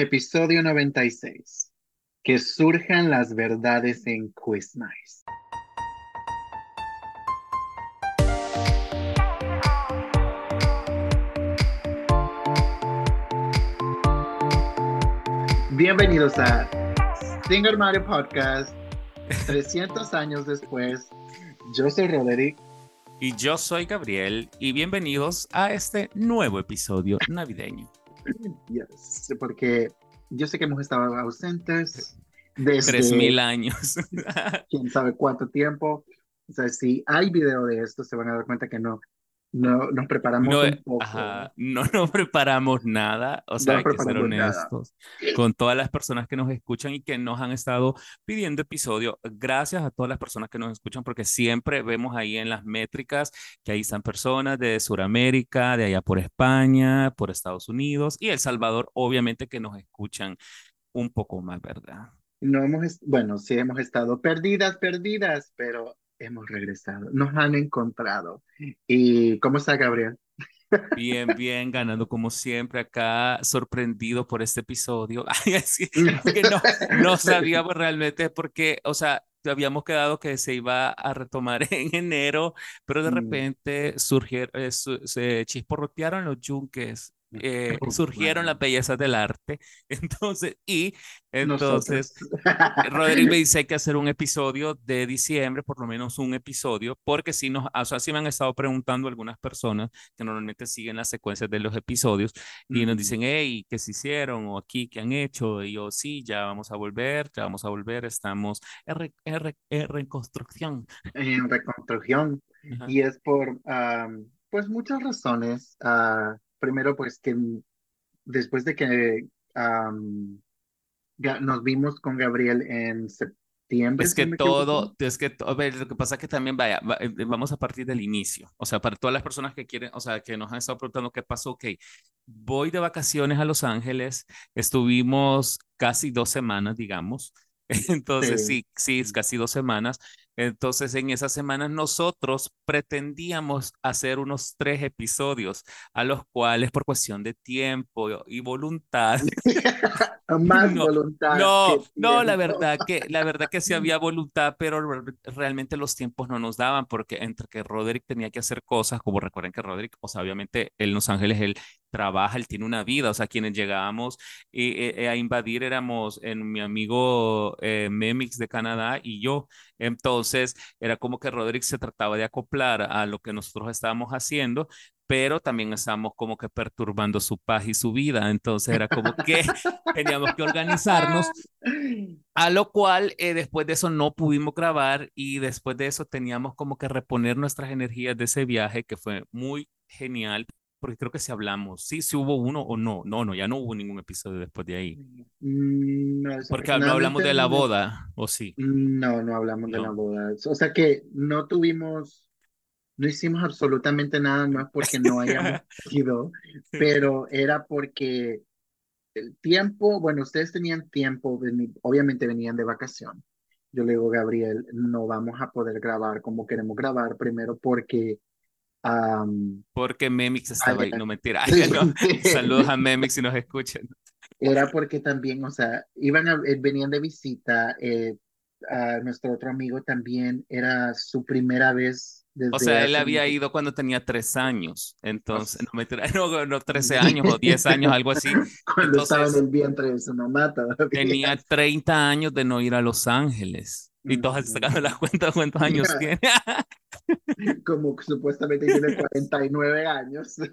Episodio 96. Que surjan las verdades en Quiz Nice. Bienvenidos a Singer Mario Podcast. 300 años después, yo soy Roderick. Y yo soy Gabriel. Y bienvenidos a este nuevo episodio navideño. Yes, porque yo sé que hemos estado ausentes desde... Tres mil años. quién sabe cuánto tiempo. O sea, si hay video de esto, se van a dar cuenta que no, no nos preparamos no, un poco. Ajá, no nos preparamos nada, o sea, No hay que ser nada. honestos con todas las personas que nos escuchan y que nos han estado pidiendo episodio. Gracias a todas las personas que nos escuchan porque siempre vemos ahí en las métricas que ahí están personas de Sudamérica, de allá por España, por Estados Unidos y El Salvador, obviamente que nos escuchan un poco más, ¿verdad? No hemos, bueno, sí hemos estado perdidas, perdidas, pero hemos regresado. Nos han encontrado. ¿Y cómo está Gabriel? Bien, bien, ganando como siempre acá, sorprendido por este episodio. Que no, no sabíamos realmente porque, o sea, habíamos quedado que se iba a retomar en enero, pero de Mm. repente surgieron, eh, su- se chisporrotearon los yunques, eh, surgieron las bellezas del arte. Entonces, y entonces Nosotros. Rodrigo me dice hay que hacer un episodio de diciembre, por lo menos un episodio, porque si nos, o sea, sí me han estado preguntando algunas personas que normalmente siguen las secuencias de los episodios y nos Mm. dicen, hey, ¿qué se hicieron? O aquí, ¿qué han hecho? Y yo, sí, ya vamos a volver, ya vamos a volver, estamos en, re- en re- en reconstrucción. en reconstrucción Ajá. y es por am, pues muchas razones. Ah, primero pues que después de que ga- nos vimos con Gabriel en septiembre, Es que todo, es que, a ver, lo que pasa es que también, vaya, va- eh, vamos a partir del inicio. O sea, para todas las personas que quieren, o sea, que nos han estado preguntando qué pasó, ok, voy de vacaciones a Los Ángeles, estuvimos casi dos semanas, digamos. Entonces, Sí. sí, sí, es casi dos semanas. Entonces, en esas semanas nosotros pretendíamos hacer unos tres episodios, a los cuales por cuestión de tiempo y voluntad Más No, voluntad no, no, la verdad que, la verdad que sí había voluntad, pero re- realmente los tiempos no nos daban, porque entre que Roderick tenía que hacer cosas, como recuerden que Roderick, o sea, obviamente él en Los Ángeles, él trabaja, él tiene una vida, o sea, quienes llegábamos eh, eh, a invadir éramos en mi amigo eh, Memix de Canadá y yo. Entonces, era como que Roderick se trataba de acoplar a lo que nosotros estábamos haciendo, pero también estábamos como que perturbando su paz y su vida. Entonces, era como que teníamos que organizarnos, a lo cual eh, después de eso no pudimos grabar y después de eso teníamos como que reponer nuestras energías de ese viaje que fue muy genial, porque creo que si hablamos, sí, si hubo uno o no, no, no, ya no hubo ningún episodio después de ahí, Mm, No, porque no hablamos de la boda, ¿o sí? No, no hablamos de la No. boda. O sea que no tuvimos, no hicimos absolutamente nada, no es porque no hayamos ido, pero era porque el tiempo, bueno, ustedes tenían tiempo, obviamente venían de vacación. Yo le digo, Gabriel, no vamos a poder grabar como queremos grabar, primero porque am, Porque Memix estaba ahí, no mentira, ay, no. Saludos a Memix si nos escuchan. Era porque también, o sea, iban a, eh, venían de visita, eh, a nuestro otro amigo también era su primera vez desde O sea, él había mucho- ido cuando tenía tres años, entonces, Pues- no, mentira, no, no 13 años o 10 años, algo así. cuando estaba en Entonces- el vientre de su mamá todavía. Tenía 30 años de no ir a Los Ángeles. Y todos Ujú. sacando la cuenta de cuántos años tiene. como que supuestamente tiene 49 años. so,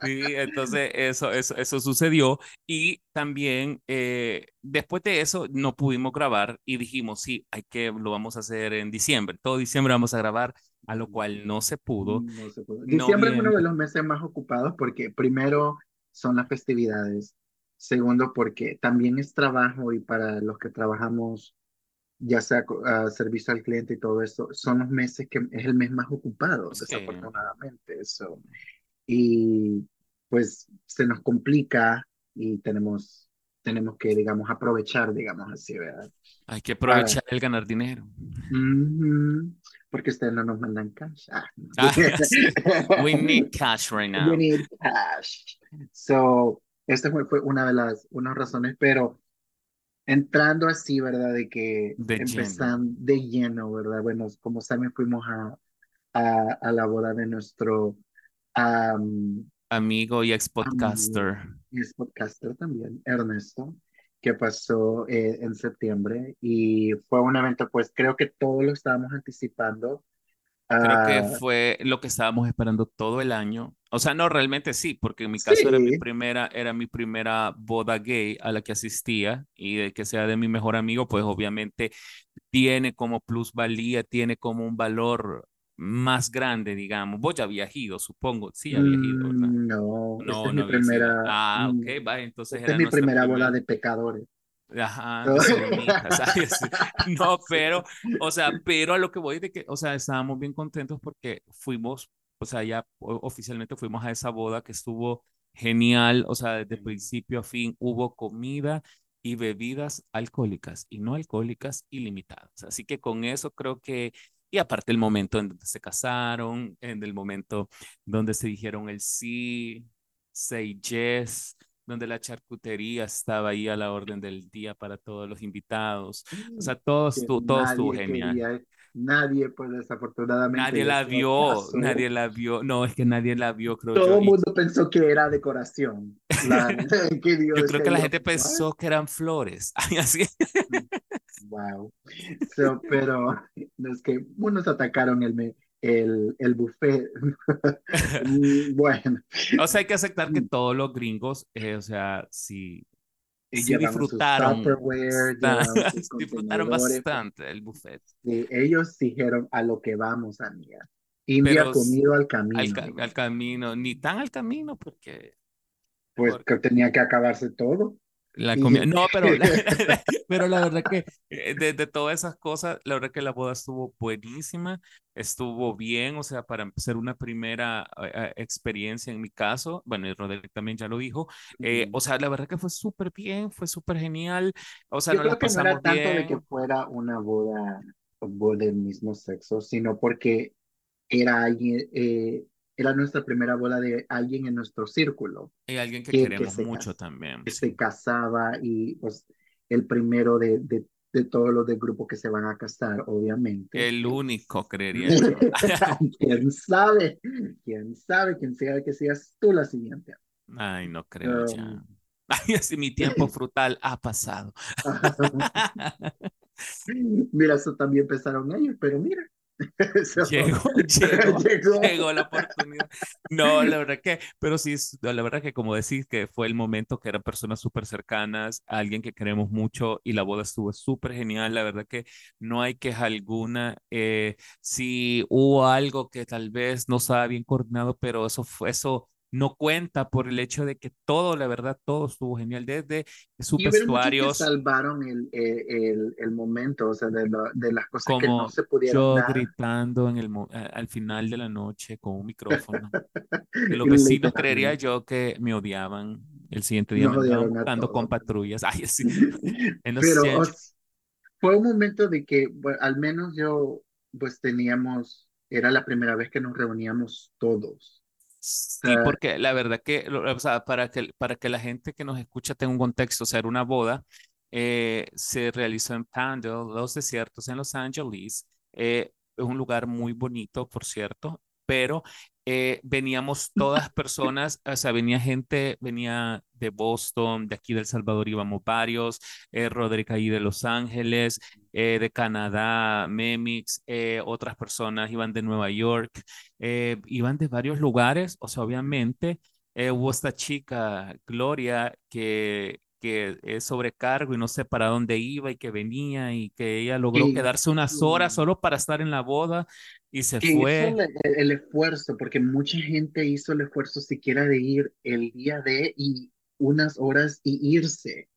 Sí, entonces eso, eso, eso sucedió. Y también eh, después de eso no pudimos grabar y dijimos, sí, hay que, lo vamos a hacer en diciembre. Todo diciembre vamos a grabar, a lo cual no se pudo. no se puede. Diciembre es uno de los meses más ocupados porque primero son las festividades, segundo porque también es trabajo y para los que trabajamos ya sea a servicio al cliente y todo eso, son los meses que es el mes más ocupado, Sí. desafortunadamente. Eso. Y pues se nos complica y tenemos, tenemos que, digamos, aprovechar, digamos así, ¿verdad? Hay que aprovechar el ganar dinero. Ujú, Porque ustedes no nos mandan cash. Ah. Ah, sí. We need cash right now. We need cash. So, esta fue, fue una de las unas razones, pero entrando así, ¿verdad? De que de lleno. empezando de lleno, ¿verdad? Bueno, como saben, fuimos a, a, a la boda de nuestro am, Amigo y ex amigo, podcaster. y es podcaster también, Ernesto, que pasó eh, en septiembre y fue un evento, pues creo que todos lo estábamos anticipando. Creo que Ah, fue lo que estábamos esperando todo el año. O sea, no, realmente sí, porque en mi caso era mi sí, primera, era mi primera boda gay a la que asistía y de que sea de mi mejor amigo, pues obviamente tiene como plusvalía, tiene como un valor más grande, digamos. Vos ya habías ido, supongo. Sí, habías ido, ¿verdad? mm, no, esta No, es no mi primera, Ah, ok, mm, va, entonces esta es era mi nuestra primera boda primera. de pecadores. Ajá. No, pero, o sea, pero a lo que voy de que, o sea, estábamos bien contentos porque fuimos, o sea, ya oficialmente fuimos a esa boda que estuvo genial, o sea, desde principio a fin hubo comida y bebidas alcohólicas y no alcohólicas ilimitadas. Así que con eso creo que, y aparte el momento en donde se casaron, en el momento donde se dijeron el sí, say yes donde la charcutería estaba ahí a la orden del día para todos los invitados. O sea, todo que estuvo, todo estuvo genial. quería, nadie pues desafortunadamente Nadie la vio, casó. nadie la vio. No, es que nadie la vio, creo. Todo el Y mundo pensó que era decoración. La, que Dios yo creo que la gente what? pensó que eran flores. Así. Wow. So, pero es que unos atacaron el, me- el, el buffet. Mm, Bueno, O sea, hay que aceptar que todos los gringos, eh, o sea, sí, y sí disfrutaron, sus disfrutaron contenedores. bastante el buffet. Y ellos dijeron a lo que vamos, amiga. India Pero comido al al, camino, ca- dijo. al camino, ni tan al camino, porque, Pues porque que tenía que acabarse todo. La comida. Y No, pero la, pero la verdad que eh, de, de todas esas cosas, la verdad que la boda estuvo buenísima, estuvo bien, o sea, para ser una primera eh, eh, experiencia en mi caso, bueno, y Roderick también ya lo dijo, eh, o sea, la verdad que fue súper bien, fue súper genial, o sea, Yo nos la creo que no era pasamos tanto de que fuera una boda, boda del mismo sexo, sino porque era alguien, eh, era nuestra primera boda de alguien en nuestro círculo y alguien que que, que queremos se mucho también, que se casaba y pues el primero de, de, de todos los del grupo que se van a casar, obviamente. El único, creería yo. ¿Quién sabe? ¿Quién sabe? ¿Quién sabe que seas tú la siguiente? Ay, no creo Um, ya. Ay, así mi tiempo frutal ha pasado. mira, eso también pensaron ellos, pero mira, Llegó, llegó, llegó. llegó la oportunidad. No, la verdad que, pero sí, la verdad que como decís que fue el momento que eran personas súper cercanas, alguien que queremos mucho y la boda estuvo súper genial, la verdad que no hay queja alguna. Eh, sí hubo algo que tal vez no estaba bien coordinado, pero eso fue, eso no cuenta por el hecho de que todo, la verdad, todo estuvo genial, desde sus vestuarios, salvaron el, eh, el, el momento, o sea, de, de las cosas que no como se pudieron yo dar, gritando en el, al final de la noche con un micrófono. que los vecinos creería yo que me odiaban. El siguiente día nos me buscando con patrullas. Ay, sí. En los Pero fue un momento de que, bueno, al menos yo, pues teníamos, era la primera vez que nos reuníamos todos. Sí, porque la verdad que, o sea, para que, para que la gente que nos escucha tenga un contexto, o sea, era una boda, eh, se realizó en Pandale, Los Desiertos, en Los Ángeles. Eh, es un lugar muy bonito, por cierto, pero eh, veníamos todas personas, o sea, venía gente, venía de Boston, de aquí de El Salvador íbamos varios, eh, Roderick ahí de Los Ángeles, eh, de Canadá, Memix, eh, otras personas iban de Nueva York iban de varios lugares, o sea, obviamente hubo esta chica, Gloria, que, que es sobrecargo y no sé para dónde iba y que venía y que ella logró quedarse unas horas solo para estar en la boda y se que hizo fue. el, el esfuerzo, porque mucha gente hizo el esfuerzo siquiera de ir el día de y unas horas y irse.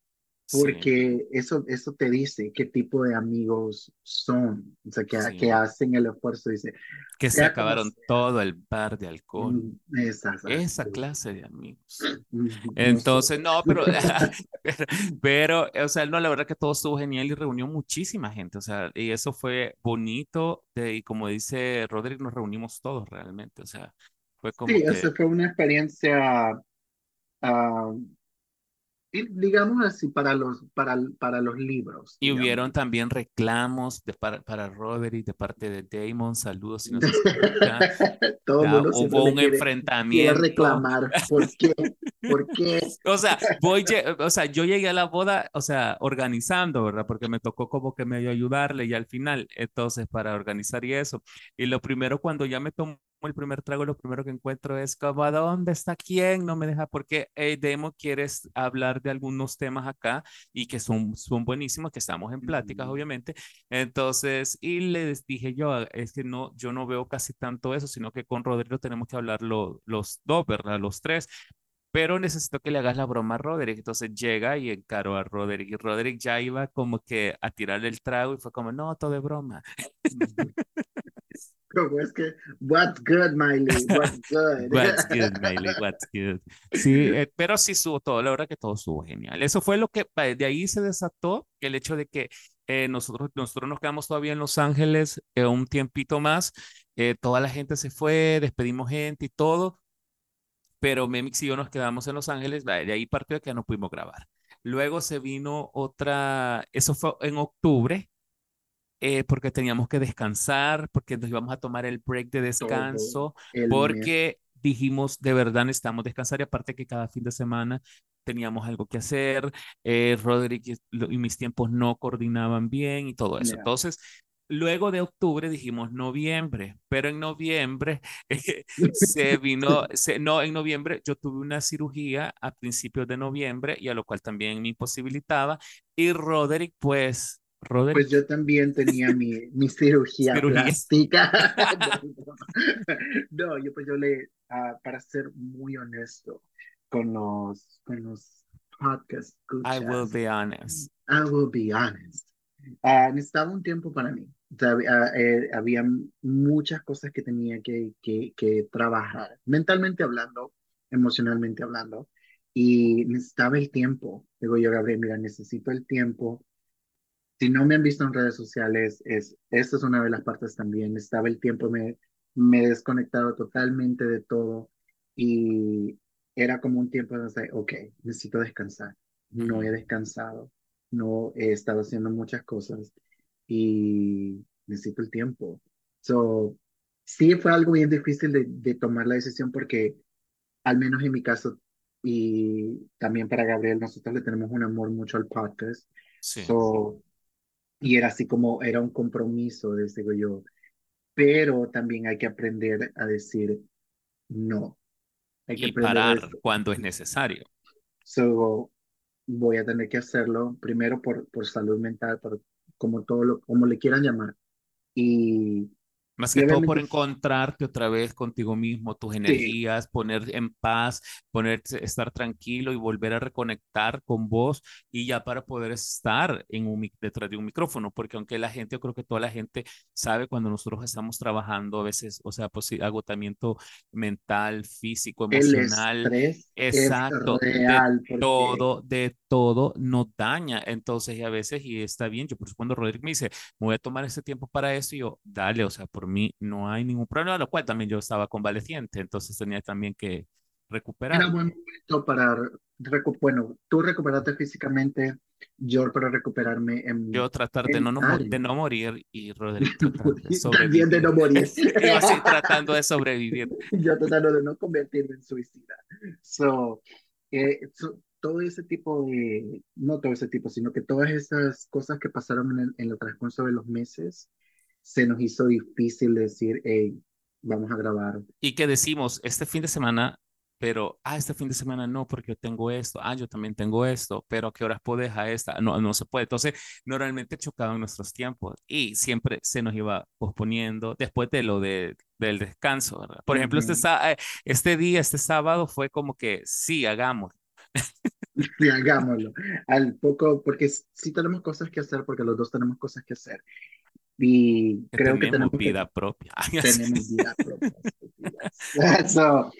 Sí, Porque eso, eso te dice qué tipo de amigos son, o sea, que, que sí, hacen el esfuerzo, dice, que se acabaron sea, todo el bar de alcohol. mm, esas Esa clase de amigos. Entonces, no, pero, pero, o sea, no, la verdad que todo estuvo genial y reunió muchísima gente, o sea, y eso fue bonito, de, y como dice Roderick, nos reunimos todos realmente, o sea, fue Sí, como que, esa fue una experiencia, y digamos así, para los, para, para los libros. Y digamos. hubieron también reclamos de para, para Roderick de parte de Damon. Saludos si nos. Todo Ya, mundo hubo un quiere, quiere enfrentamiento. reclamar. ¿Por qué? ¿Por qué? O sea, voy, o sea, yo llegué a la boda, o sea, organizando, ¿verdad? Porque me tocó como que medio ayudarle y al final, entonces, para organizar y eso. Y lo primero, cuando ya me tomo el primer trago, lo primero que encuentro es como, ¿a dónde está quién? No me deja, porque eh, Demo quieres hablar de algunos temas acá y que son, son buenísimos, que estamos en pláticas, Ujú. obviamente. Entonces, y les dije yo, "Ah, es que no, yo no veo casi tanto eso, sino que con Rodrigo tenemos que hablar lo- los dos, ¿verdad? Los tres pero necesito que le hagas la broma a Roderick. Entonces llega y encaró a Roderick y Roderick ya iba como que a tirarle el trago y fue como, no, todo de broma. ¿Cómo es que? What's good, Miley? What's good? What's good, Miley, what's good. Sí, eh, pero sí estuvo todo, la verdad que todo estuvo genial. Eso fue lo que, de ahí se desató el hecho de que eh, nosotros, nosotros nos quedamos todavía en Los Ángeles eh, un tiempito más, eh, toda la gente se fue, despedimos gente y todo, pero Memix y yo nos quedamos en Los Ángeles, de ahí partió que no pudimos grabar. Luego se vino otra, eso fue en octubre, eh, porque teníamos que descansar, porque nos íbamos a tomar el break de descanso, el mes. porque dijimos, de verdad necesitamos descansar y aparte que cada fin de semana teníamos algo que hacer, eh, Roderick y, y mis tiempos no coordinaban bien y todo eso. Yeah. Entonces, luego de octubre dijimos noviembre, pero en noviembre eh, se vino, se, no, en noviembre yo tuve una cirugía a principios de noviembre y a lo cual también me imposibilitaba y Roderick, pues, Roderick Pues yo también tenía mi, mi cirugía Cirugía. plástica. No, no. No, yo pues yo le, ah, para ser muy honesto con los, con los podcast I will escuchas, be honest. I will be honest. Ah, necesitaba un tiempo para mí. O sea, había, eh, había muchas cosas que tenía que, que, que trabajar, mentalmente hablando, emocionalmente hablando, y necesitaba el tiempo. Digo yo, Gabriel, mira, necesito el tiempo. Si no me han visto en redes sociales, es, esta es una de las partes también. Estaba el tiempo, me, me he desconectado totalmente de todo y era como un tiempo de decir, ok, necesito descansar. No he descansado, no he estado haciendo muchas cosas y necesito el tiempo. So, sí fue algo bien difícil de, de tomar la decisión porque, al menos en mi caso, y también para Gabriel, nosotros le tenemos un amor mucho al podcast. Sí. So, y era así como, era un compromiso, digo yo. Pero también hay que aprender a decir no. Hay que Y a parar cuando es necesario. so, voy a tener que hacerlo primero por, por salud mental, por como todo lo, como le quieran llamar. Y, Más que todo por encontrarte otra vez contigo mismo, tus sí, energías, poner en paz, poner, estar tranquilo y volver a reconectar con vos y ya para poder estar en un, detrás de un micrófono, porque aunque la gente, yo creo que toda la gente sabe cuando nosotros estamos trabajando a veces, o sea, pues sí, agotamiento mental, físico, el emocional, es exacto, de real porque todo, de todo nos daña. Entonces, y a veces, y está bien, yo por eso cuando Rodrigo me dice, me voy a tomar ese tiempo para eso, y yo, dale, o sea, por mí no hay ningún problema, lo cual también yo estaba convaleciente, entonces tenía también que era recuperarme. buen momento para, bueno, tú recuperarte físicamente, yo para recuperarme en, Yo tratar de no, no, de no morir y tratar de También de no morir. Yo así tratando de sobrevivir. Yo tratando de no convertirme en suicida. So, eh, so, todo ese tipo de, no todo ese tipo, sino que todas esas cosas que pasaron en el, en el transcurso de los meses, se nos hizo difícil decir, hey, vamos a grabar. Y que decimos, este fin de semana, pero, ah, este fin de semana no, porque yo tengo esto, ah, yo también tengo esto, pero ¿a qué horas puedes a esta? No, no se puede. Entonces, normalmente chocaban nuestros tiempos y siempre se nos iba posponiendo después de lo de, del descanso, ¿verdad? Por ejemplo, este, Ujú. sá- eh, este día, este sábado fue como que sí, hagamos. Sí, hagámoslo. Al poco, porque sí tenemos cosas que hacer, porque los dos tenemos cosas que hacer. Y creo que tenemos tenemos que vida propia. Tenemos vida propia. So,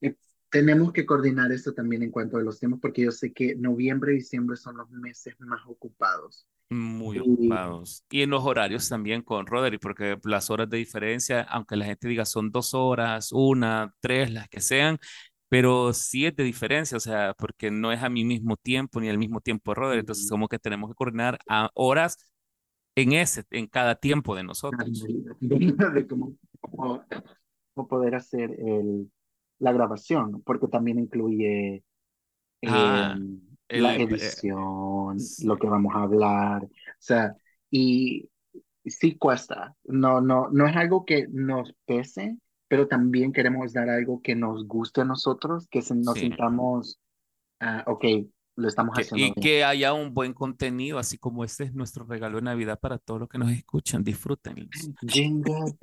eh, tenemos que coordinar esto también en cuanto a los temas, porque yo sé que noviembre y diciembre son los meses más ocupados. Muy Y ocupados. Y en los horarios también con Roderick, porque las horas de diferencia, aunque la gente diga son dos horas, una, tres, las que sean, pero sí es de diferencia, o sea, porque no es a mi mismo tiempo ni al mismo tiempo Roderick, entonces como que tenemos que coordinar a horas en ese, en cada tiempo de nosotros. de cómo, cómo- cómo poder hacer el, la grabación, porque también incluye eh, Ah, la el, eh, edición, sí, lo que vamos a hablar, o sea, y sí cuesta, no, no, no es algo que nos pese, pero también queremos dar algo que nos guste a nosotros, que nos sí. sintamos, ah, ok, lo estamos Que, haciendo y bien. que haya un buen contenido, así como este es nuestro regalo de Navidad para todos los que nos escuchan, jingle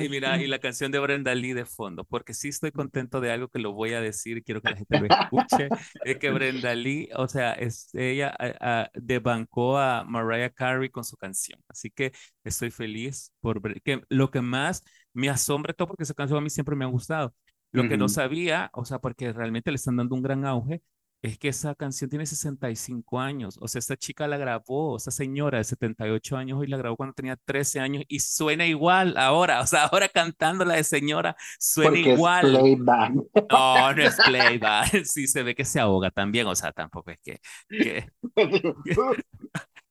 Y mira, y la canción de Brenda Lee de fondo, porque sí estoy contento de algo que lo voy a decir y quiero que la gente lo escuche, es que Brenda Lee, o sea, es, ella a, a- debancó a Mariah Carey con su canción, así que estoy feliz por ver que lo que más me asombra todo, porque esa canción a mí siempre me ha gustado, lo que no sabía, o sea, porque realmente le están dando un gran auge, es que esa canción tiene 65 años, o sea, esta chica la grabó, esa señora de 78 años hoy la grabó cuando tenía 13 años y suena igual ahora, o sea, ahora cantándola de señora, suena Porque es igual. playback. No, no es playback, sí se ve que se ahoga también, o sea, tampoco es que, que, que-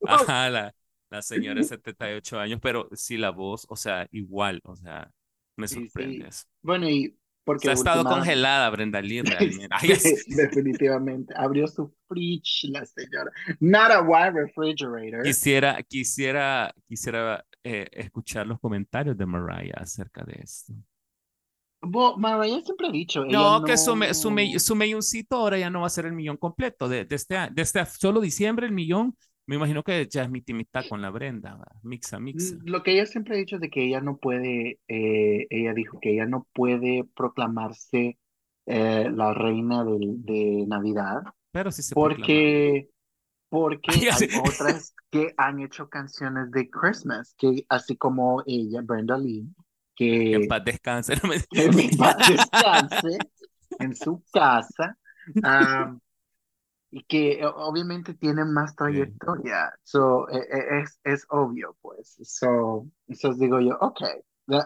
ajá, la, la señora de 78 años, pero sí la voz, o sea, igual, o sea, me Sí, sorprende sí. eso. Bueno, y porque ha estado última, congelada Brenda Lee sí, definitivamente, abrió su fridge la señora. Not a wide refrigerator. Quisiera, quisiera, quisiera eh, escuchar los comentarios de Mariah acerca de esto. Bo- Mariah siempre ha dicho, ella No, que su, su, no, su milloncito ahora ya no va a ser el millón completo. De, de este, de este solo diciembre el millón, me imagino que ya es mi timita con la Brenda. Mixa, mixa. Lo que ella siempre ha dicho es de que ella no puede, eh, ella dijo que ella no puede proclamarse eh, la reina del- de Navidad Pero sí se proclama. porque, porque Ay, hay otras que han hecho canciones de Christmas, que así como ella, Brenda Lee, Que en paz descanse. no me- que en paz descanse en su casa, ah, y que obviamente tiene más Sí. trayectoria. So, eh, eh, es, es obvio, pues. So, eso digo yo, ok,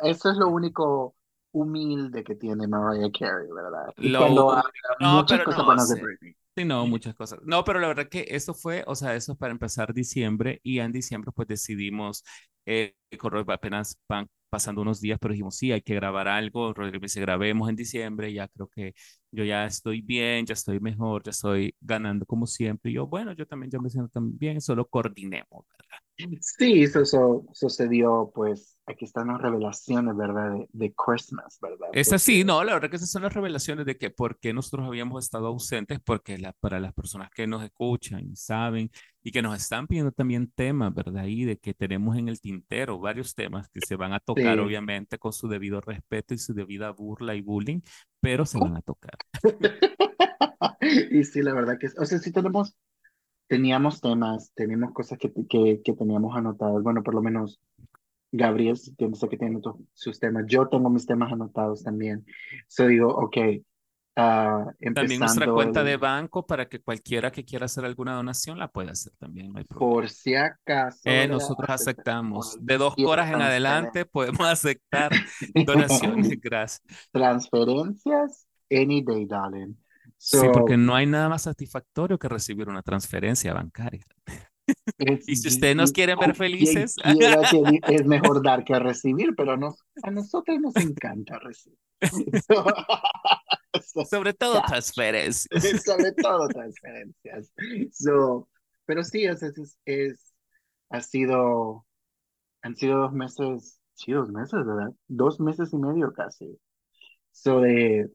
eso es lo único humilde que tiene Mariah Carey, ¿verdad? Y Lo cuando habla no, muchas pero cosas no buenas de sé. Britney. Sí, no, muchas cosas. No, pero la verdad que eso fue, o sea, eso para empezar diciembre y en diciembre pues decidimos, eh, correr apenas van pasando unos días, pero dijimos, sí, hay que grabar algo. Rodrigo me dice, grabemos en diciembre, ya creo que yo ya estoy bien, ya estoy mejor, ya estoy ganando como siempre. Y yo, bueno, yo también ya me siento tan bien, solo coordinemos, ¿verdad? Sí, eso, eso sucedió, pues, aquí están las revelaciones, ¿verdad? De, de Christmas, ¿verdad? Es así, no, la verdad que esas son las revelaciones de que por qué nosotros habíamos estado ausentes, porque la, para las personas que nos escuchan y saben y que nos están pidiendo también temas, ¿verdad? Y de que tenemos en el tintero varios temas que se van a tocar, sí. obviamente, con su debido respeto y su debida burla y bullying, pero se van a tocar. Y sí, la verdad que, o sea, sí tenemos, teníamos temas, teníamos cosas que, que, que teníamos anotadas, bueno, por lo menos Gabriel, tiene- sé que tiene sus temas. Yo tengo mis temas anotados también. So digo, ok, ah, También nuestra cuenta de banco para que cualquiera que quiera hacer alguna donación la pueda hacer también, no hay por si acaso, Eh, nosotros Aceptamos aceptamos. De dos coras en adelante podemos aceptar donaciones. Gracias. Transferencias, any day, darling. Sí, porque So, no hay nada más satisfactorio que recibir una transferencia bancaria. es, Y si ustedes nos quieren ver quien felices, que es mejor dar que recibir, pero nos, a nosotros nos encanta recibir. So, so, sobre todo transferencias. sobre todo transferencias. So, pero sí, es, es, es- ha sido, han sido dos meses, sí, dos meses, ¿verdad? Dos meses y medio casi. So, de,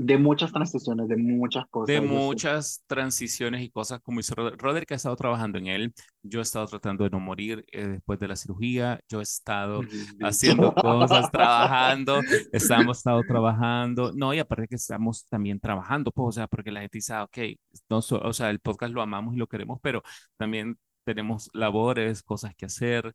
de muchas transiciones, de muchas de cosas. Sé. muchas transiciones y cosas como hizo Roderick. Roderick ha estado trabajando en él. Yo he estado tratando de no morir eh, después de la cirugía. Yo he estado haciendo cosas, trabajando. Estamos estado trabajando. No, y aparte que estamos también trabajando, pues, o sea, porque la gente dice, ah, ok, no so- o sea, el podcast lo amamos y lo queremos, pero también tenemos labores, cosas que hacer.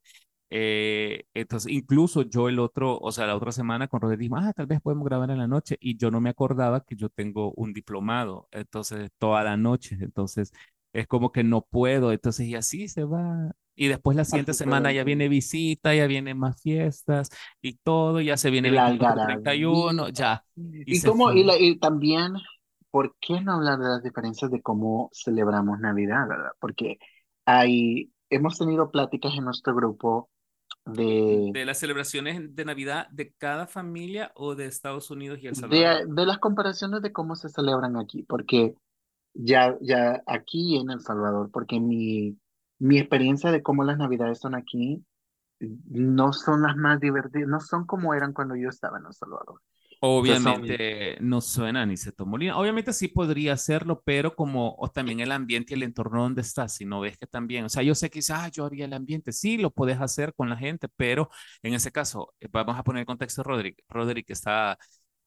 Eh, entonces, incluso yo el otro, o sea, la otra semana con Rodri dijimos, ah, tal vez podemos grabar en la noche. Y yo no me acordaba que yo tengo un diplomado, entonces, toda la noche. Entonces, es como que no puedo, entonces y así se va. Y después la siguiente semana ya viene visita, ya vienen más fiestas y todo, ya se viene 24, 31, algarabía. ya, y Y cómo, y, la- y también, ¿por qué no hablar de las diferencias de cómo celebramos Navidad, verdad? Porque hay, hemos tenido pláticas en nuestro grupo de, De las celebraciones de Navidad de cada familia o de Estados Unidos y El Salvador. de, de las comparaciones de cómo se celebran aquí, porque ya, ya aquí en El Salvador, porque mi, mi experiencia de cómo las Navidades son aquí no son las más divertidas, no son como eran cuando yo estaba en El Salvador. Obviamente no suena ni se tomolina. Obviamente sí podría hacerlo, pero como o también el ambiente y el entorno donde estás, si no ves que también, o sea, yo sé que dices, ah, yo haría el ambiente, sí, lo puedes hacer con la gente, pero en ese caso, eh, vamos a poner el contexto de Roderick. Roderick está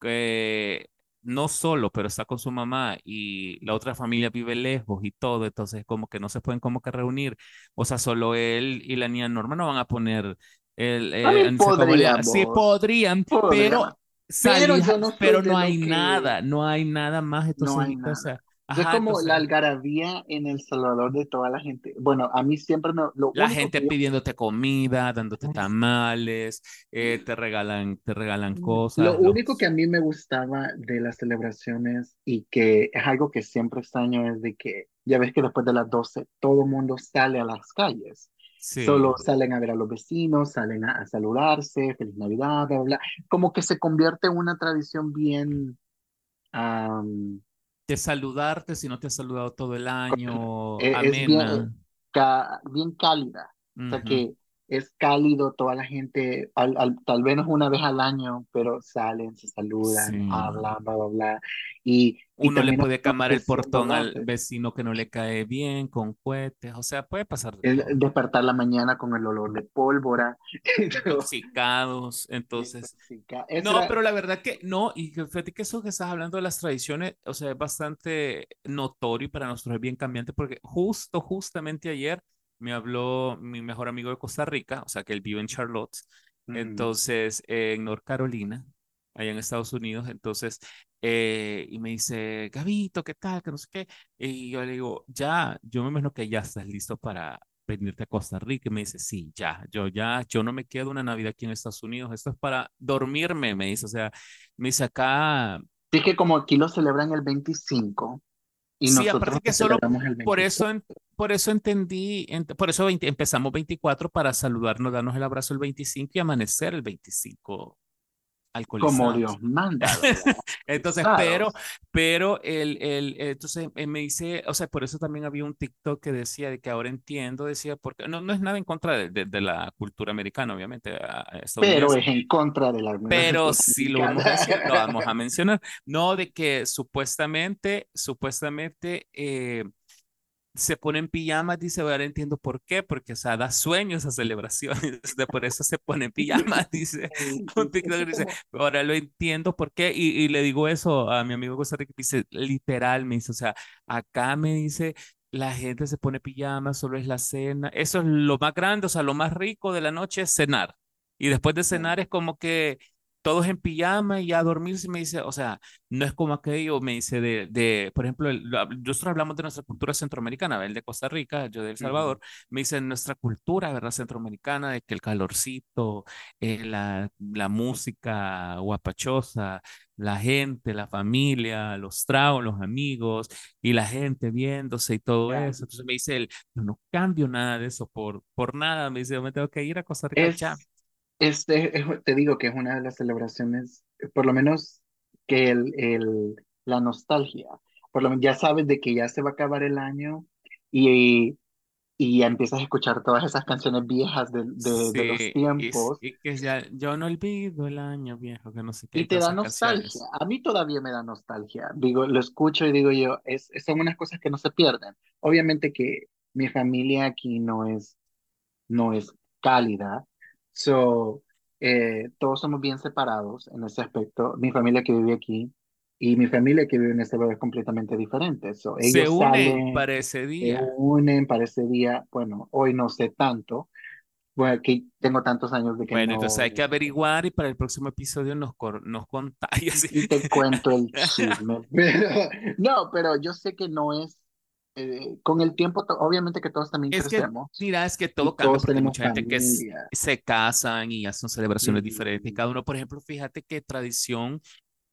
eh, no solo, pero está con su mamá y la otra familia vive lejos y todo, entonces como que no se pueden como que reunir. O sea, solo él y la niña Norma no van a poner el, eh, en Secobolea. Sí podríamos, podrían, podríamos, pero yo no pero no hay que nada, no hay nada más, no entonces, hay o sea, nada. Es como la algarabía en El Salvador de toda la gente. Bueno, a mí siempre me, lo la gente yo pidiéndote comida, dándote tamales, eh, te regalan, te regalan Lo cosas, único que a mí me gustaba de las celebraciones y que es algo que siempre extraño es de que ya ves que después de las 12 todo el mundo sale a las calles. Sí, Solo salen a ver a los vecinos, salen a, a saludarse, feliz Navidad, bla, bla. Como que se convierte en una tradición bien, am, de saludarte si no te has saludado todo el año, es bien, amena. ca- bien cálida. O sea que es cálido, toda la gente, al, al- tal vez no es una vez al año, pero salen, se saludan, Sí. hablan, bla, bla, bla. Y, y Uno le también puede camar el portón al vecino que no le cae bien con cohetes, o sea, puede pasar de El, despertar la mañana con el olor de pólvora. Intoxicados, entonces. Eso No, era, pero la verdad que no, y que fíjate que eso que estás hablando de las tradiciones, o sea, es bastante notorio y para nosotros es bien cambiante porque justo, justamente ayer me habló mi mejor amigo de Costa Rica, o sea, que él vive en Charlotte, ujú. entonces eh, en North Carolina, allá en Estados Unidos, entonces, eh, y me dice, Gabito, ¿qué tal? Que no sé qué, y yo le digo, ya, yo me imagino que ya estás listo para venirte a Costa Rica y me dice, sí, ya, yo ya, yo no me quedo una Navidad aquí en Estados Unidos, esto es para dormirme, me dice, o sea, me dice acá, Sí que como aquí lo celebran el 25 y sí, aparte que lo solo por eso, 24 en- por eso entendí, ent- por eso 20 empezamos 24 para saludarnos, darnos el abrazo el 25 y amanecer el 25 como Dios alcoholizados. manda. Entonces, pero, Pesados. pero el, el, entonces él me dice, o sea, por eso también había un TikTok que decía de que ahora entiendo, decía, porque no, no es nada en contra de, de, de la cultura americana, obviamente, pero es en contra de la pero si lo vamos a decir, lo vamos a mencionar, no de que supuestamente, supuestamente, eh, se pone en pijamas, dice, ahora entiendo por qué, porque, o sea, da sueño esas celebraciones, de por eso se pone en pijamas, dice, un TikTok dice, ahora lo entiendo por qué, y, y le digo eso a mi amigo Costa Rica, dice, literal, me dice, o sea, acá me dice, la gente se pone pijamas, solo es la cena, eso es lo más grande, o sea, lo más rico de la noche es cenar, y después de cenar es como que todos en pijama y a dormirse, me dice, o sea, no es como aquello, me dice, de, de por ejemplo, el- nosotros hablamos de nuestra cultura centroamericana, él de Costa Rica, yo de El Salvador, me dice, nuestra cultura, ¿verdad? Centroamericana, de que el calorcito, eh, la, la música guapachosa, la gente, la familia, los tragos, los amigos y la gente viéndose y todo ya. eso. Entonces me dice él, yo no cambio nada de eso por, por nada, me dice, yo me tengo que ir a Costa Rica. Es, este, es- te digo que es una de las celebraciones, eh, por lo menos que el, el, la nostalgia, por lo menos ya sabes de que ya se va a acabar el año y, y empiezas a escuchar todas esas canciones viejas de, de, de los Sí, y, tiempos y que ya, yo no olvido el año viejo, que no sé qué, y te da nostalgia. canciones. A mí todavía me da nostalgia. Digo, lo escucho y digo yo, es, son unas cosas que no se pierden. Obviamente que mi familia aquí no es no es cálida. So, eh, todos somos bien separados en ese aspecto. Mi familia que vive aquí y mi familia que vive en este lugar es completamente diferente. So, Se ellos unen salen, para ese se día. unen para ese día. Bueno, hoy no sé tanto. Bueno, aquí tengo tantos años de que Bueno, entonces no hay que averiguar y para el próximo episodio nos, nos contáis. y, y te cuento el chisme. Pero, no, pero yo sé que no es eh, con el tiempo, obviamente que todos también Es que, crecemos mira, es que todo cambia todos porque mucha gente que familia. se casan y hacen celebraciones diferentes. Y cada uno, por ejemplo, fíjate qué tradición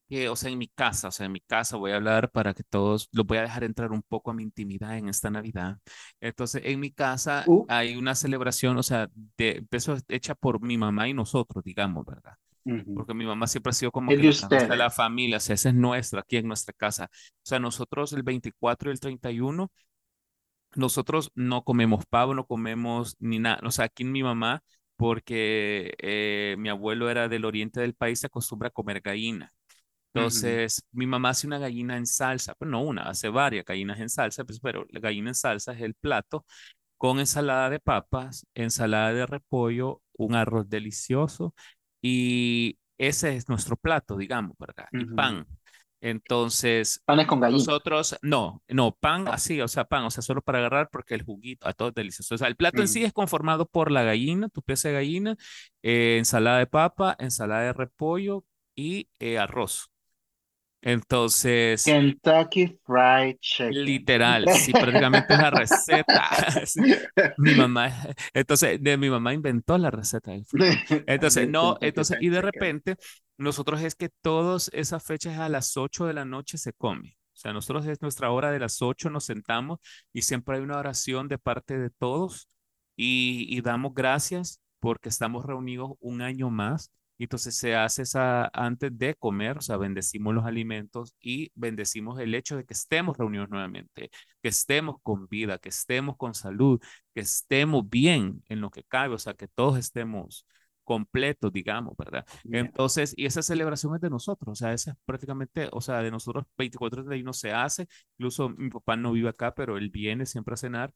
que, o sea, en mi casa, o sea, en mi casa voy a hablar para que todos, los voy a dejar entrar un poco a mi intimidad en esta Navidad. Entonces, en mi casa Uh, hay una celebración, o sea, de eso es hecha por mi mamá y nosotros, digamos, ¿verdad? Porque mi mamá siempre ha sido como que de la familia, o sea, esa es nuestra, aquí en nuestra casa. O sea, nosotros el 24 y el 31 nosotros no comemos pavo, no comemos ni nada. O sea, aquí mi mamá, porque eh, mi abuelo era del oriente del país, se acostumbra a comer gallina. Entonces, mi mamá hace una gallina en salsa, pero no una, hace varias gallinas en salsa, pues, pero la gallina en salsa es el plato con ensalada de papas, ensalada de repollo, un arroz delicioso y ese es nuestro plato, digamos, ¿verdad? Y ujú. pan. Entonces, Panes con gallina. nosotros, no, no, pan No. así, o sea, pan, o sea, solo para agarrar porque el juguito, a todo es delicioso. O sea, el plato en sí Ujú, es conformado por la gallina, tu pieza de gallina, eh, ensalada de papa, ensalada de repollo y eh, arroz. Entonces, Kentucky Fried Chicken. literal, sí, prácticamente es la receta. Sí. Mi mamá, entonces, de mi mamá inventó la receta del frijol. Entonces, no, entonces, y de repente, nosotros es que todas esas fechas a las 8 de la noche se come. O sea, nosotros es nuestra hora de las 8 nos sentamos y siempre hay una oración de parte de todos y, y damos gracias porque estamos reunidos un año más. Y entonces se hace esa antes de comer, o sea, bendecimos los alimentos y bendecimos el hecho de que estemos reunidos nuevamente, que estemos con vida, que estemos con salud, que estemos bien en lo que cabe, o sea, que todos estemos completos, digamos, ¿verdad? Yeah. Entonces, y esa celebración es de nosotros, o sea, esa es prácticamente, o sea, de nosotros 24 de 31 se hace, incluso mi papá no vive acá, pero él viene siempre a cenar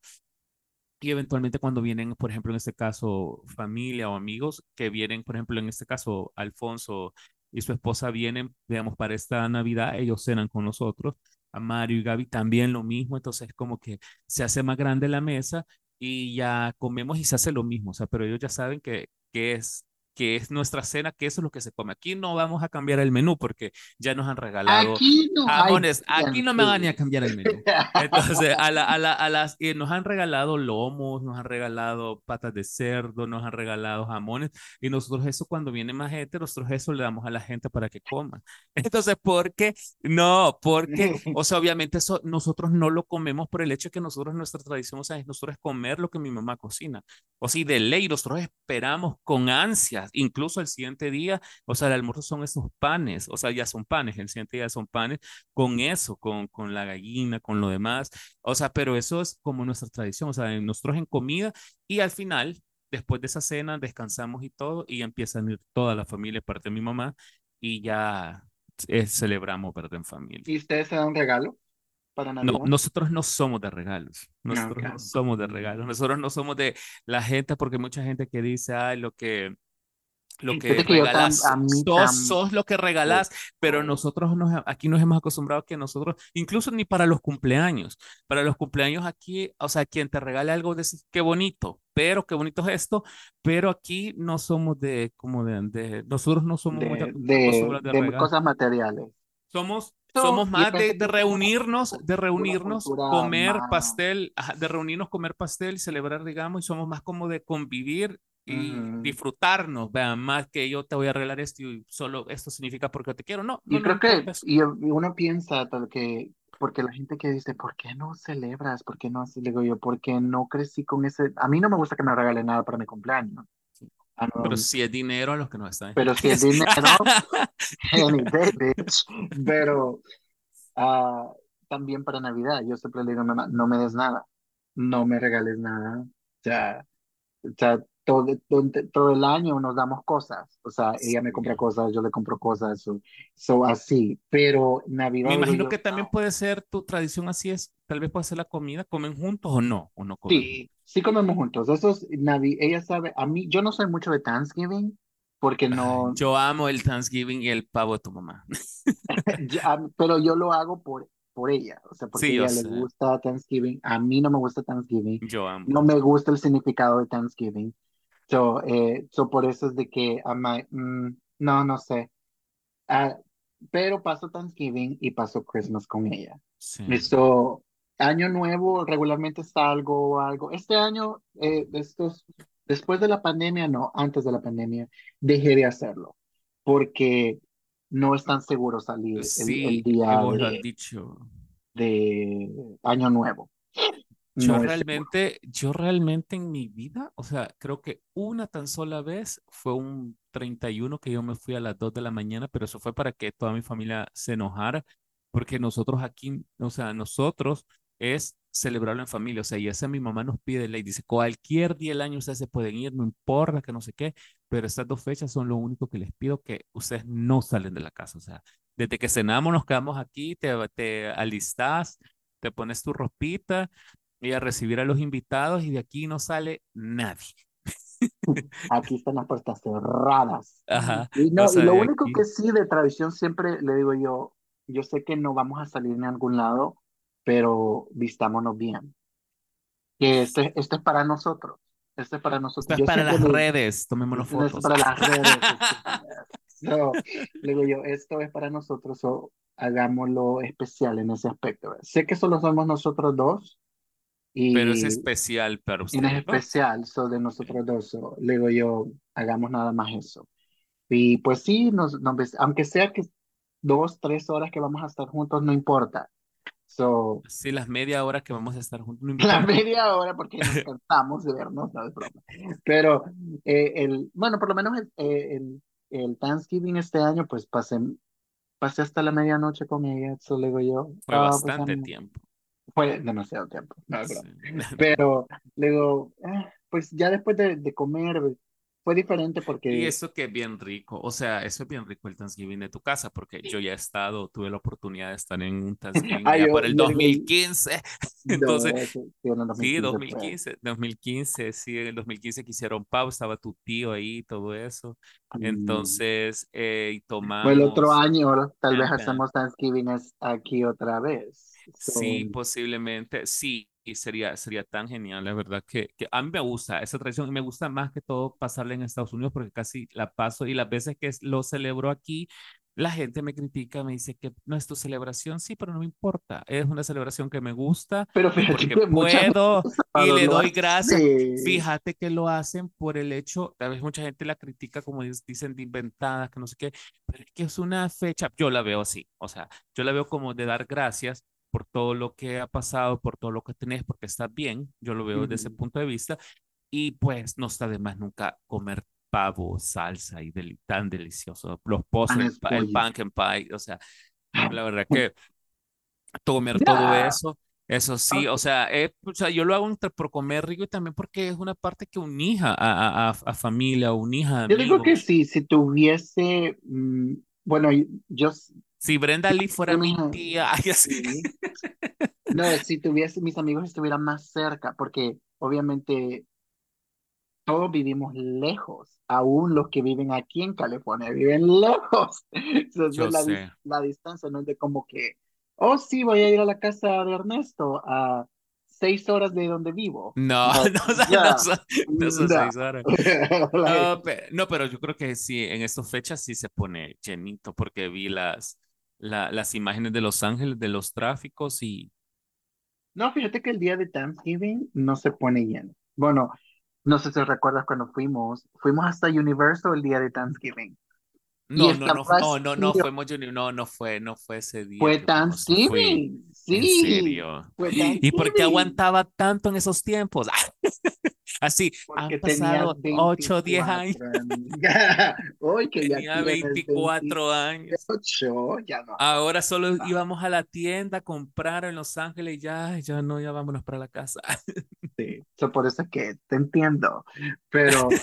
y eventualmente cuando vienen, por ejemplo, en este caso, familia o amigos que vienen, por ejemplo, en este caso, Alfonso y su esposa vienen, digamos, para esta Navidad, ellos cenan con nosotros. A Mario y Gaby también lo mismo, entonces como que se hace más grande la mesa y ya comemos y se hace lo mismo, o sea, pero ellos ya saben que, que es que es nuestra cena, que eso es lo que se come. Aquí no vamos a cambiar el menú porque ya nos han regalado Aquí no hay jamones. Aquí no me van ni a cambiar el menú. Entonces, a, la, a, la, a las, eh, nos han regalado lomos, nos han regalado patas de cerdo, nos han regalado jamones, y nosotros eso cuando viene más gente, nosotros eso le damos a la gente para que coman. Entonces, ¿por qué? No, porque, o sea, obviamente eso nosotros no lo comemos por el hecho de que nosotros, nuestra tradición, o sea, es nosotros comer lo que mi mamá cocina. O sea, y de ley, nosotros esperamos con ansias, incluso el siguiente día, o sea, el almuerzo son esos panes, o sea, ya son panes, el siguiente día son panes con eso, con, con la gallina, con lo demás. O sea, pero eso es como nuestra tradición, o sea, nosotros en comida y al final, después de esa cena, descansamos y todo y empiezan a ir toda la familia, parte de mi mamá, y ya eh, celebramos, ¿verdad? En familia. ¿Y ustedes se dan un regalo para No, nosotros no somos de regalos, No, nosotros no somos de regalos, nosotros no somos de la gente, porque mucha gente que dice, ay, lo que lo que mí sos, sos lo que regalas, pero nosotros nos, aquí nos hemos acostumbrado que nosotros, incluso ni para los cumpleaños, para los cumpleaños aquí, o sea, quien te regale algo, decís, qué bonito, pero qué bonito es esto, pero aquí no somos de, como de, de nosotros no somos De, acos- de, acostumbrados de de regalar. cosas materiales. Somos, So, somos más de, reunirnos, de reunirnos, comer pastel, de reunirnos, comer pastel y celebrar, digamos, y somos más como de convivir y ujú. disfrutarnos, vean, más que yo te voy a arreglar esto y solo esto significa porque te quiero. No, no Y creo que importa eso. y uno piensa tal que, porque la gente que dice, ¿por qué no celebras? ¿Por qué no así? Le digo yo, porque no crecí con ese... A mí no me gusta que me regalen nada para mi cumpleaños. Ah, Pero no, si es dinero a los que nos están pero si es dinero, any day, bitch. Pero ah, también para Navidad, yo siempre le digo a mi mamá, no me des nada, no me regales nada. O sea, o sea, todo, todo, todo el año nos damos cosas. O sea, ella me compra cosas, yo le compro cosas, so, so así. Pero Navidad Me imagino yo, que también puede ser tu tradición así es, tal vez puede ser la comida, comen juntos o no, o no comen. Sí, sí comemos juntos. Eso es Navi, ella sabe, a mí, yo no soy mucho de Thanksgiving, porque no, yo amo el Thanksgiving y el pavo de tu mamá. pero yo lo hago por, por ella, o sea, porque Sí, ella le gusta Thanksgiving, a mí no me gusta Thanksgiving, yo amo no me gusta el significado de Thanksgiving. So, eh, so por eso es de que, I'm like, mm, no, no sé. Ah, pero paso Thanksgiving y paso Christmas con ella. Sí. Eso, año nuevo regularmente salgo algo. Este año, eh, estos, después de la pandemia, no, antes de la pandemia, dejé de hacerlo porque no es tan seguro salir el, el Sí, y día de, dicho. de año nuevo. Yo No realmente, yo realmente en mi vida, o sea, creo que una tan sola vez fue un 31 que yo me fui a las 2 de la mañana, pero eso fue para que toda mi familia se enojara, porque nosotros aquí, o sea, nosotros es celebrarlo en familia, o sea, y esa mi mamá nos pide ley, dice, cualquier día del año ustedes se pueden ir, no importa que no sé qué, pero estas dos fechas son lo único que les pido que ustedes no salen de la casa, o sea, desde que cenamos nos quedamos aquí, te, te alistas, te pones tu ropita y a recibir a los invitados y de aquí no sale nadie. Aquí están las puertas cerradas. Ajá, Y no, y lo único aquí. que sí de tradición siempre le digo yo, yo sé que no vamos a salir en algún lado, pero vistámonos bien. Que este, este es para nosotros. Este es para Esto nosotros. es Yo para las le, redes, tomémonos esto es fotos. para las redes. Esto, no, le digo yo, esto es para nosotros, o hagámoslo especial en ese aspecto. Sé que solo somos nosotros dos Pero es y especial para en ustedes dos. especial, so de nosotros dos, so, le digo yo, hagamos nada más eso. Y pues sí, nos, nos aunque sea que dos, tres horas que vamos a estar juntos, no importa. So, Sí, las media hora que vamos a estar juntos, no la importa. media hora porque nos cansamos de vernos, no es broma. Pero eh, el, bueno, por lo menos el, eh, el, el Thanksgiving este año, pues pasé, pasé hasta la medianoche con ella, eso le digo yo, Fue pues bastante am- tiempo. Fue demasiado tiempo, no. Sí. Pero le digo, "Ah, pues ya después de, de comer, fue diferente Y porque, eso que es bien rico, o sea, eso es bien rico el Thanksgiving de tu casa, porque yo ya he estado, tuve la oportunidad de estar en un Thanksgiving ah, yo, por el yo digo, 2015, entonces no, eso sí, en el Sí, 2015 fue. 2015, 2015, sí, en el 2015 que hicieron Pau, estaba tu tío ahí, todo eso. mm, Entonces, eh, y O el otro tomamos año tal vez hacemos Thanksgiving aquí otra vez. So, Sí, posiblemente, sí, y sería, sería tan genial, la verdad que, que a mí me gusta esa tradición y me gusta más que todo pasarla en Estados Unidos porque casi la paso y las veces que lo celebro aquí, la gente me critica, me dice que no es tu celebración, sí, pero no me importa, es una celebración que me gusta pero fíjate porque puedo y le doy gracias. hace. Fíjate que lo hacen por el hecho, tal vez mucha gente la critica como dicen de inventada, que no sé qué, pero es que es una fecha, yo la veo así, o sea, yo la veo como de dar gracias por todo lo que ha pasado, por todo lo que tenés, porque estás bien, yo lo veo desde ese punto de vista, y pues no está de más nunca comer pavo, salsa y deli- tan delicioso, los postres, el, el pumpkin pie, o sea, la verdad que comer todo eso, eso sí, o sea, eh, o sea, yo lo hago entre por comer rico y también porque es una parte que unija a, a, a, a familia, unija a Yo digo que sí, si tuviese, mm, bueno, yo, Si Brenda Lee fuera mi tía, ay, así. sí. No, si tuviese, mis amigos estuvieran más cerca, porque obviamente todos vivimos lejos, aún los que viven aquí en California viven lejos. Entonces la, sé. la distancia no es de como que, oh sí, voy a ir a la casa de Ernesto a seis horas de donde vivo. No, No, no, son- no ya, son, no son no. seis horas. Like, No, pe- no, pero yo creo que sí, en estas fechas sí se pone llenito porque vi las, la- las imágenes de Los Ángeles, de los tráficos y no, fíjate que el día de Thanksgiving no se pone lleno. Bueno, no sé si recuerdas cuando fuimos, fuimos hasta Universal el día de Thanksgiving no, no, no, no, no, no fue Mojo- no, no fue, no fue ese día Fue fuimos, sí Thanksgiving, en sí, serio. fue ¿Y por qué Thanksgiving, aguantaba tanto en esos tiempos? Así, han porque pasado 8 o 10 años, 24 años. Hoy que ya tenía tienes 24 años. 28, ya no Ahora solo aguantas. íbamos a la tienda a comprar en Los Ángeles y ya, ya no, ya vámonos para la casa. Sí, so por eso es que te entiendo, pero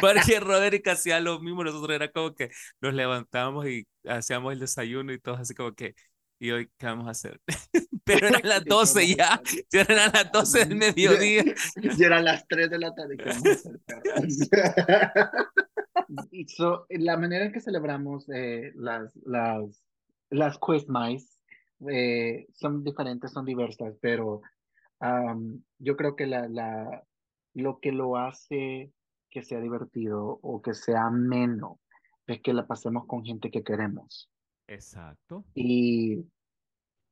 Porque Roderick hacía lo mismo, nosotros era como que nos levantábamos y hacíamos el desayuno y todos así como que, ¿y hoy qué vamos a hacer? Pero eran las ¿qué 12 vamos a ya, ya eran las 12 del mediodía. ya eran las 3 de la tarde, ¿qué vamos a hacer, perros? Y so, la manera en que celebramos eh, las, las, las Christmas eh, son diferentes, son diversas, pero am, yo creo que la, la, lo que lo hace que sea divertido o que sea ameno es que la pasemos con gente que queremos. Exacto. Y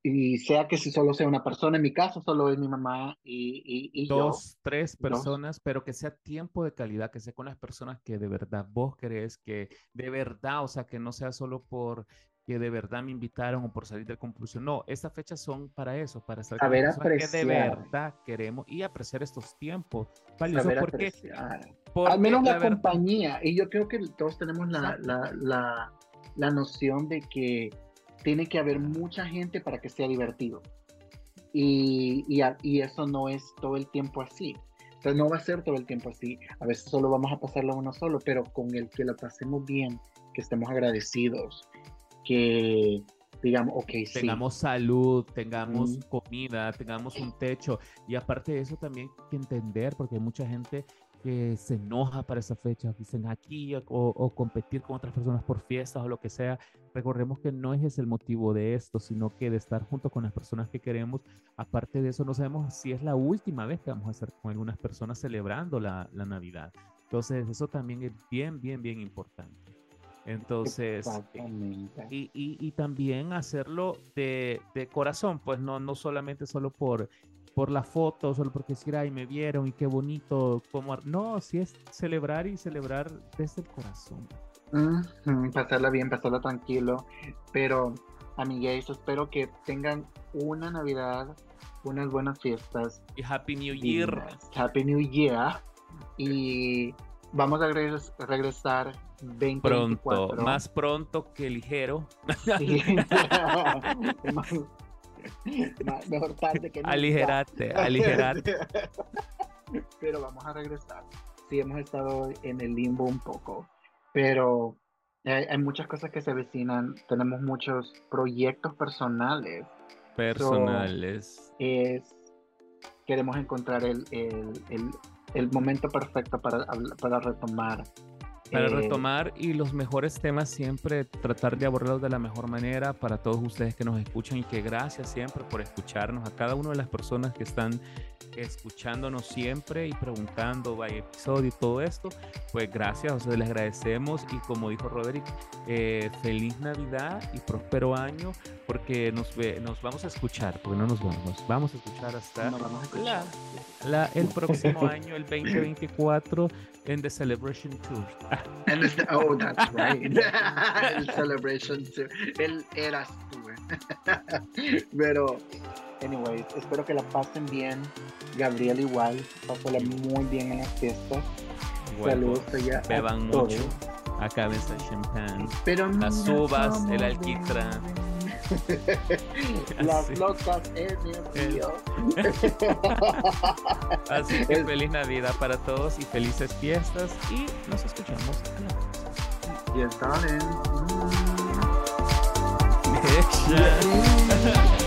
y sea que si solo sea una persona, en mi caso solo es mi mamá y, y, Dos, tres personas, pero que sea tiempo de calidad, que sea con las personas que de verdad vos querés, que de verdad, o sea, que no sea solo por que de verdad me invitaron o por salir de conclusión. No, estas fechas son para eso, para estar con que de verdad queremos y apreciar estos tiempos. porque, Al menos la, compañía, y yo creo que todos tenemos la, la, la, la noción de que tiene que haber mucha gente para que sea divertido. Y, y, y, eso no es todo el tiempo así. Entonces no va a ser todo el tiempo así. A veces solo vamos a pasarlo uno solo, pero con el que lo pasemos bien, que estemos agradecidos, que digamos, ok, tengamos salud, tengamos comida, tengamos un techo. Y aparte de eso también hay que entender, porque hay mucha gente que se enoja para esa fecha, dicen aquí o, o, competir con otras personas por fiestas o lo que sea. Recordemos que no es el motivo de esto, sino que de estar junto con las personas que queremos. Aparte de eso, no sabemos si es la última vez que vamos a estar con algunas personas celebrando la, la Navidad. Entonces, eso también es bien, bien, bien importante. Entonces, y, y, y, también hacerlo de, de, corazón, pues no, no solamente solo por, por la foto, solo porque decir, ay, me vieron y qué bonito, como... No, sí es celebrar y celebrar desde el corazón. pasarla bien, pasarla tranquilo, pero amigues, espero que tengan una Navidad, unas buenas fiestas. Y Happy New Year. Happy New Year. Y vamos a regresar 2024. Pronto, más pronto que ligero. Sí. Mejor tarde que nunca. Aligerate, aligerate. Pero vamos a regresar. Sí, hemos estado en el limbo un poco, pero hay, muchas cosas que se vecinan. Tenemos muchos proyectos personales. Personales. es, queremos encontrar el, el, el, el momento perfecto para, para retomar para eh, retomar y los mejores temas siempre tratar de abordarlos de la mejor manera para todos ustedes que nos escuchan y que gracias siempre por escucharnos a cada una de las personas que están escuchándonos siempre y preguntando vaya episodio y todo esto pues gracias o sea, les agradecemos y como dijo Roderick eh, feliz navidad y próspero año porque nos, nos vamos a escuchar porque no nos vamos vamos a escuchar hasta La, el próximo año el 2024 en The Celebration Tour And oh, that's right. el Celebration Tour. El Eras Tour. Pero, anyways, espero que la pasen bien. Gabriel igual. Pásala muy bien en las fiestas. Saludos allá. Beban mucho. Acaben esa champán. Pero Las uvas, el alquitrán. Las locas en el río. Así que feliz Navidad para todos y felices fiestas y nos escuchamos Yes, darling. Mm.